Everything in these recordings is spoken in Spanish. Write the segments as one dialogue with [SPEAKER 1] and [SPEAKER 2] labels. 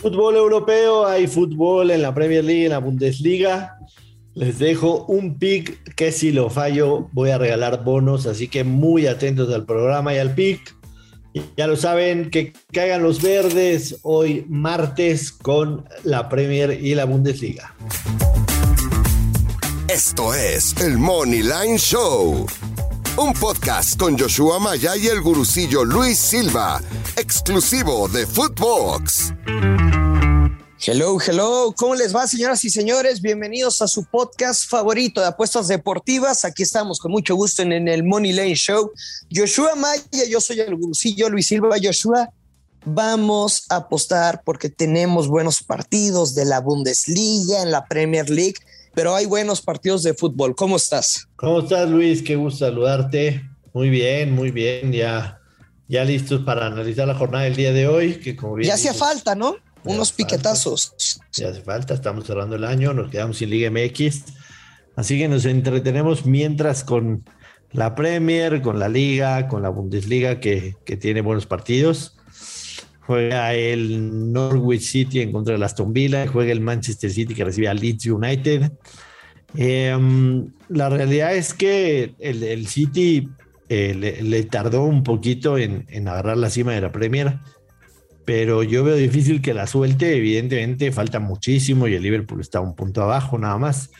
[SPEAKER 1] Fútbol europeo, hay fútbol en la Premier League, en la Bundesliga. Les dejo un pick que si lo fallo voy a regalar bonos, así que muy atentos al programa y al pick. Ya lo saben, que caigan los verdes hoy martes con la Premier y la Bundesliga.
[SPEAKER 2] Esto es el Money Line Show, un podcast con Joshua Maya y el gurucillo Luis Silva, exclusivo de Footbox.
[SPEAKER 3] Hello, hello. ¿Cómo les va, señoras y señores? Bienvenidos a su podcast favorito de apuestas deportivas. Aquí estamos con mucho gusto en, el Money Lane Show. Joshua Maya, yo soy el gurucillo Luis Silva. Joshua, vamos a apostar porque tenemos buenos partidos de la Bundesliga, en la Premier League, pero hay buenos partidos de fútbol. ¿Cómo estás?
[SPEAKER 1] ¿Cómo estás, Luis? Qué gusto saludarte. Muy bien, muy bien. Ya, ya listos para analizar la jornada del día de hoy. Que como bien
[SPEAKER 3] ya hacía falta, ¿no? unos piquetazos.
[SPEAKER 1] Ya hace falta, estamos cerrando el año, nos quedamos sin Liga MX. Así que nos entretenemos mientras con la Premier, con la Liga, con la Bundesliga, que, tiene buenos partidos. Juega el Norwich City en contra del Aston Villa, juega el Manchester City que recibe al Leeds United. Em, la realidad es que el, City eh, le, tardó un poquito en, en agarrar la cima de la Premier pero yo veo difícil que la suelte. Evidentemente falta muchísimo y el Liverpool está un punto abajo nada más.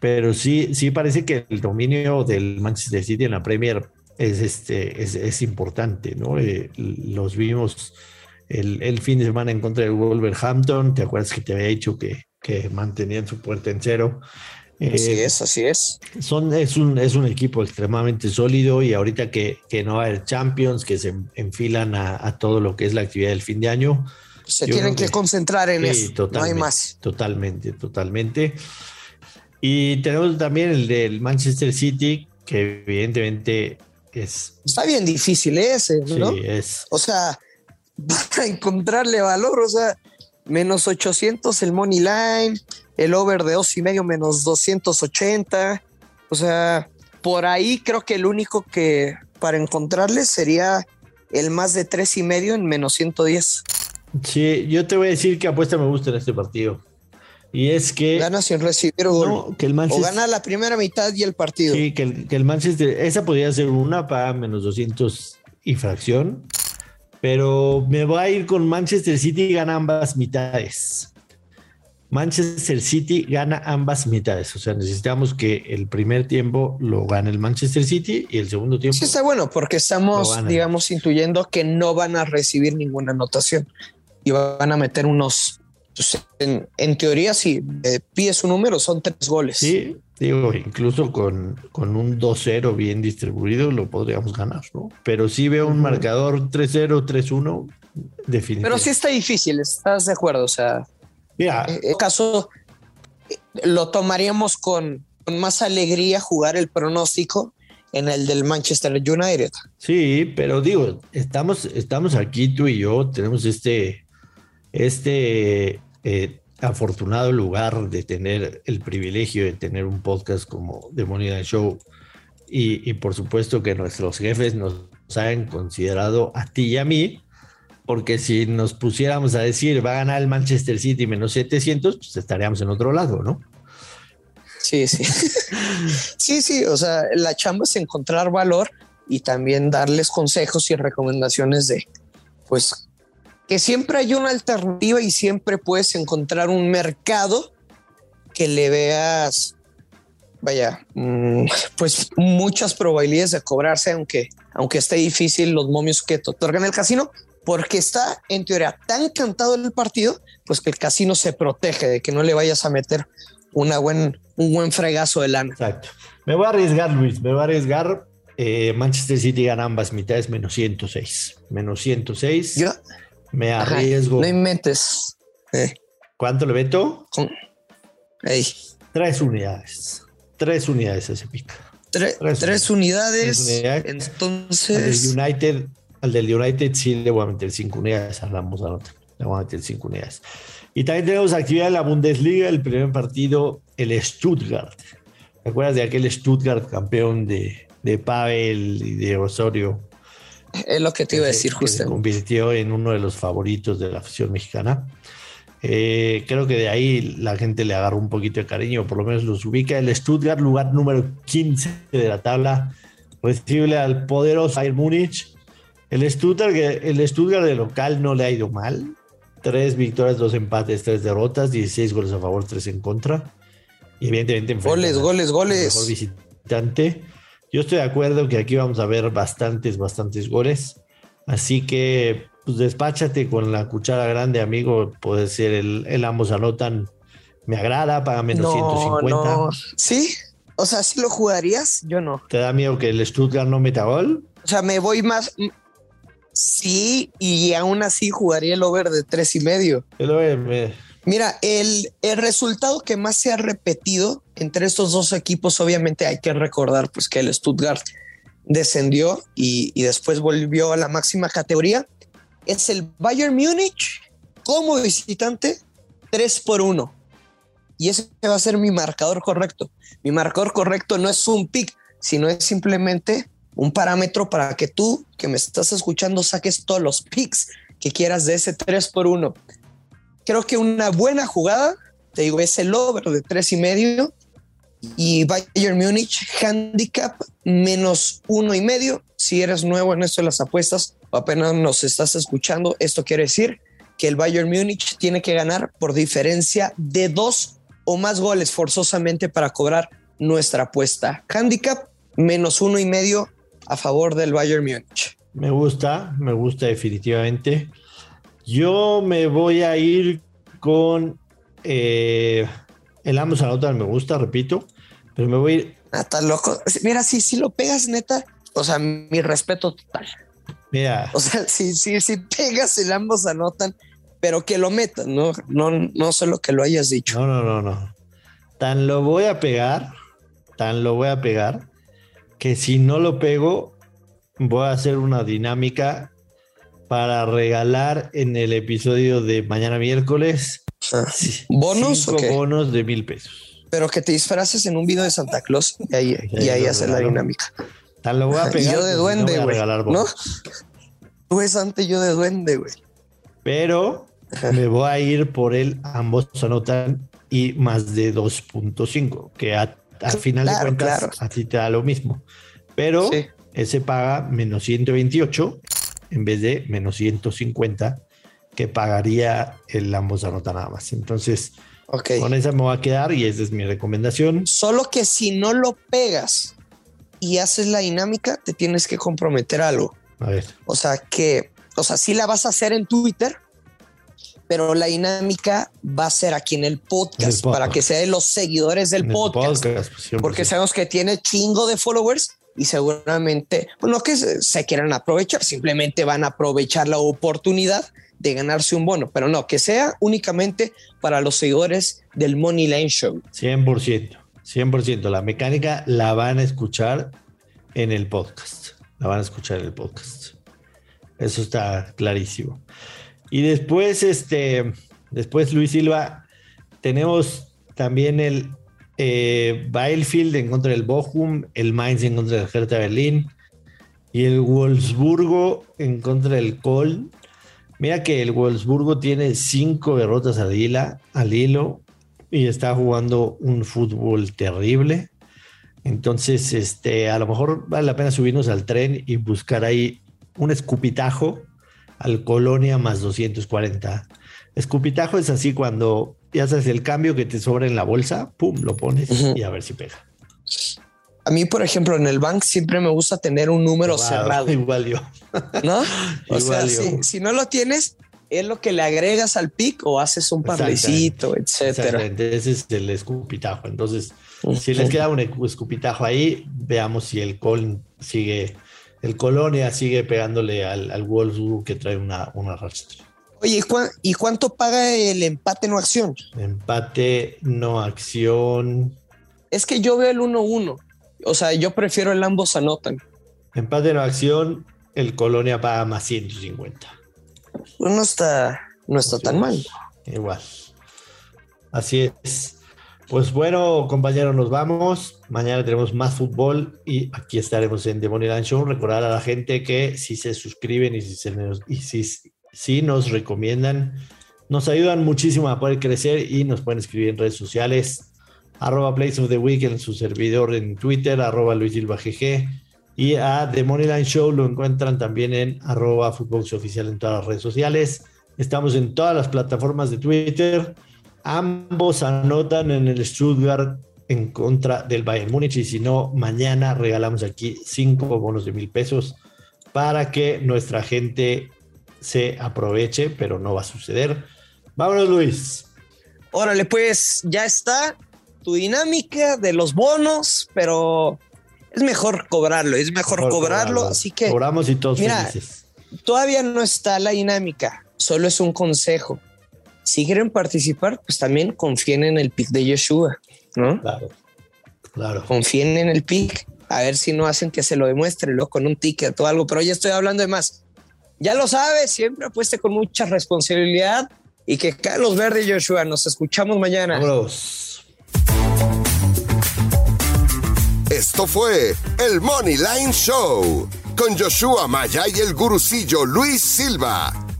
[SPEAKER 1] Pero sí, sí parece que el dominio del Manchester City en la Premier es, este, es, importante, ¿no? Eh, los vimos el, fin de semana en contra del Wolverhampton. ¿Te acuerdas que te había dicho que, que mantenían su puerta en cero?
[SPEAKER 3] Así eh, es, así es.
[SPEAKER 1] Son, es, un, es un equipo extremadamente sólido y ahorita que, que no va a haber Champions, que se enfilan a, todo lo que es la actividad del fin de año.
[SPEAKER 3] Se tienen que, concentrar en eso, no hay más.
[SPEAKER 1] Totalmente, totalmente. Y tenemos también el del Manchester City, que evidentemente es...
[SPEAKER 3] Está bien difícil ese, ¿no?
[SPEAKER 1] Sí, es...
[SPEAKER 3] O sea, para encontrarle valor, o sea, menos 800 el Money Line, el over de dos y medio menos 280. O sea, por ahí creo que el único que para encontrarle sería el más de tres y medio en menos 110.
[SPEAKER 1] Sí, yo te voy a decir que apuesta me gusta en este partido. Y es que.
[SPEAKER 3] Gana sin recibir gol.
[SPEAKER 1] que el Manchester,
[SPEAKER 3] o gana la primera mitad y el partido.
[SPEAKER 1] Sí, que el, que el Manchester. Esa podría ser una para menos 200 y fracción. Pero me voy a ir con Manchester City y gana ambas mitades. Manchester City gana ambas mitades. O sea, necesitamos que el primer tiempo lo gane el Manchester City y el segundo tiempo.
[SPEAKER 3] Sí, está bueno, porque estamos, digamos, intuyendo que no van a recibir ninguna anotación y van a meter unos. Pues, en, teoría, si pides un número, son tres goles.
[SPEAKER 1] Sí, digo, incluso con, con un 2-0 bien distribuido lo podríamos ganar, ¿no? Pero sí veo un marcador 3-0, 3-1, definitivamente.
[SPEAKER 3] Pero sí está difícil, ¿estás de acuerdo? O sea, en eh, caso, lo tomaríamos con, más alegría jugar el pronóstico en el del Manchester United.
[SPEAKER 1] Sí, pero digo, estamos, estamos aquí tú y yo, tenemos este, este eh, afortunado lugar de tener el privilegio de tener un podcast como The Money Show y, y, por supuesto que nuestros jefes nos han considerado a ti y a mí porque si nos pusiéramos a decir va a ganar el Manchester City menos 700, pues estaríamos en otro lado, ¿no?
[SPEAKER 3] Sí, sí. sí, sí, o sea, la chamba es encontrar valor y también darles consejos y recomendaciones de, pues, que siempre hay una alternativa y siempre puedes encontrar un mercado que le veas, vaya, mm, pues muchas probabilidades de cobrarse, aunque, aunque esté difícil los momios que te otorgan el casino, porque está en teoría tan cantado el partido, pues que el casino se protege de que no le vayas a meter una buen, un buen fregazo de lana.
[SPEAKER 1] Exacto. Me voy a arriesgar, Luis, me voy a arriesgar. Eh, Manchester City gana ambas mitades menos 106. Menos 106. Yo me arriesgo.
[SPEAKER 3] no inventes. Eh.
[SPEAKER 1] ¿Cuánto le meto?
[SPEAKER 3] Tres
[SPEAKER 1] unidades. Tres unidades ese pico.
[SPEAKER 3] tres, unidades. unidades. Entonces.
[SPEAKER 1] El United al del United sí le voy a meter cinco unidades, hablamos Le voy a meter cinco unidades. Y también tenemos actividad en la Bundesliga, el primer partido, el Stuttgart. ¿Te acuerdas de aquel Stuttgart campeón de, de Pavel y de Osorio?
[SPEAKER 3] Es lo que te iba a decir
[SPEAKER 1] justo. Se convirtió en uno de los favoritos de la afición mexicana. Eh, creo que de ahí la gente le agarró un poquito de cariño, por lo menos los ubica. El Stuttgart, lugar número 15 de la tabla, recibe al poderoso Bayern Múnich. El Stuttgart, el Stuttgart de local no le ha ido mal. Tres victorias, dos empates, tres derrotas, 16 goles a favor, tres en contra. Y evidentemente...
[SPEAKER 3] Goles, goles, goles.
[SPEAKER 1] Mejor visitante. Yo estoy de acuerdo que aquí vamos a ver bastantes, bastantes goles. Así que pues despáchate con la cuchara grande, amigo. Puede ser el, el ambos anotan. Me agrada, paga menos 150.
[SPEAKER 3] Sí, o sea, si lo jugarías, yo no.
[SPEAKER 1] ¿Te da miedo que el Stuttgart no meta gol?
[SPEAKER 3] O sea, me voy más. Sí, y aún así jugaría el over de tres y medio.
[SPEAKER 1] El over,
[SPEAKER 3] Mira, el, el, resultado que más se ha repetido entre estos dos equipos, obviamente hay que recordar pues que el Stuttgart descendió y, y después volvió a la máxima categoría es el Bayern Múnich como visitante 3 por 1. Y ese va a ser mi marcador correcto. Mi marcador correcto no es un pick, sino es simplemente un parámetro para que tú que me estás escuchando saques todos los picks que quieras de ese 3 por 1. Creo que una buena jugada, te digo, es el over de 3 y medio y Bayern Múnich handicap menos uno y medio. Si eres nuevo en esto de las apuestas o apenas nos estás escuchando, esto quiere decir que el Bayern Múnich tiene que ganar por diferencia de dos o más goles forzosamente para cobrar nuestra apuesta. Handicap menos uno y medio a favor del Bayern Múnich.
[SPEAKER 1] Me gusta, me gusta definitivamente. Yo me voy a ir con eh, el ambos anotan me gusta, repito, pero me voy a ir.
[SPEAKER 3] Ah, loco. Mira, si, si lo pegas, neta, o sea, mi respeto total.
[SPEAKER 1] Mira.
[SPEAKER 3] O sea, si, si, si pegas, el ambos anotan, pero que lo metan, no, no, no solo que lo hayas dicho.
[SPEAKER 1] No, no, no, no. Tan lo voy a pegar, tan lo voy a pegar, que si no lo pego, voy a hacer una dinámica para regalar en el episodio de mañana miércoles
[SPEAKER 3] ¿Bonos
[SPEAKER 1] o qué? bonos de mil pesos.
[SPEAKER 3] Pero que te disfraces en un video de Santa Claus y ahí, y ahí haces la dinámica.
[SPEAKER 1] Tal lo voy a pegar.
[SPEAKER 3] yo de duende, güey. No, Tú es ante yo de duende, güey.
[SPEAKER 1] Pero me voy a ir por el ambos anotan y más de 2.5, que al final de cuentas a ti te da lo mismo. Pero ese paga menos 128 en vez de menos 150 que pagaría el ambos anota nada más. Entonces, con esa me voy a quedar y esa es mi recomendación.
[SPEAKER 3] Solo que si no lo pegas y haces la dinámica, te tienes que comprometer algo.
[SPEAKER 1] A ver.
[SPEAKER 3] O sea que, o sea, sí la vas a hacer en Twitter, pero la dinámica va a ser aquí en el podcast, para que sea de los seguidores del podcast. podcast pues, porque sabemos que tiene chingo de followers y seguramente, pues no que se quieran aprovechar, simplemente van a aprovechar la oportunidad de ganarse un bono, pero no, que sea únicamente para los seguidores del Money Line Show.
[SPEAKER 1] 100%, 100%. La mecánica la van a escuchar en el podcast. La van a escuchar en el podcast. Eso está clarísimo. Y después, este, después Luis Silva, tenemos también el eh, Bielefeld en contra del Bochum, el Mainz en contra del Hertha Berlín y el Wolfsburgo en contra del Köln. Mira que el Wolfsburgo tiene cinco derrotas al, al hilo y está jugando un fútbol terrible. Entonces, este, a lo mejor vale la pena subirnos al tren y buscar ahí un escupitajo al Colonia más 240. Escupitajo es así cuando ya sabes el cambio que te sobra en la bolsa, pum, lo pones y a ver si pega.
[SPEAKER 3] A mí, por ejemplo, en el bank siempre me gusta tener un número cerrado.
[SPEAKER 1] Igual yo.
[SPEAKER 3] ¿No? O sea, Si, no lo tienes, es lo que le agregas al pick o haces un parlecito, etcétera.
[SPEAKER 1] Ese es el escupitajo. Entonces, si les queda un escupitajo ahí, veamos si el col sigue, el Colonia sigue pegándole al, al Wolfsburg que trae una, una rastra.
[SPEAKER 3] Oye, ¿y cuánto paga el empate no acción?
[SPEAKER 1] Empate no acción.
[SPEAKER 3] Es que yo veo el 1-1. O sea, yo prefiero el ambos anotan.
[SPEAKER 1] Empate en acción, el Colonia paga más 150.
[SPEAKER 3] no está, no está tan mal.
[SPEAKER 1] Igual. Así es. Pues bueno, compañeros, nos vamos. Mañana tenemos más fútbol y aquí estaremos en The Moneyline Show. Recordar a la gente que si se suscriben y si, se nos, y si, si nos recomiendan, nos ayudan muchísimo a poder crecer y nos pueden escribir en redes sociales. Arroba Place of the Week en su servidor en Twitter, arroba Luis Silva GG. Y a The Moneyline Show lo encuentran también en arroba Oficial en todas las redes sociales. Estamos en todas las plataformas de Twitter. Ambos anotan en el Stuttgart en contra del Bayern Múnich y si no, mañana regalamos aquí cinco bonos de mil pesos para que nuestra gente se aproveche, pero no va a suceder. Vámonos, Luis.
[SPEAKER 3] Órale, pues ya está tu dinámica de los bonos, pero es mejor cobrarlo, es mejor, cobrarlo, así que
[SPEAKER 1] cobramos y todos mira,
[SPEAKER 3] Todavía no está la dinámica, solo es un consejo si quieren participar, pues también confíen en el pick de Yeshua, ¿no?
[SPEAKER 1] Claro, claro.
[SPEAKER 3] Confíen en el pick, a ver si no hacen que se lo demuestre luego con un ticket o algo, pero ya estoy hablando de más. Ya lo sabes, siempre apueste con mucha responsabilidad y que Carlos Verde y Joshua, nos escuchamos mañana.
[SPEAKER 2] Esto fue el Money Line Show con Joshua Maya y el gurucillo Luis Silva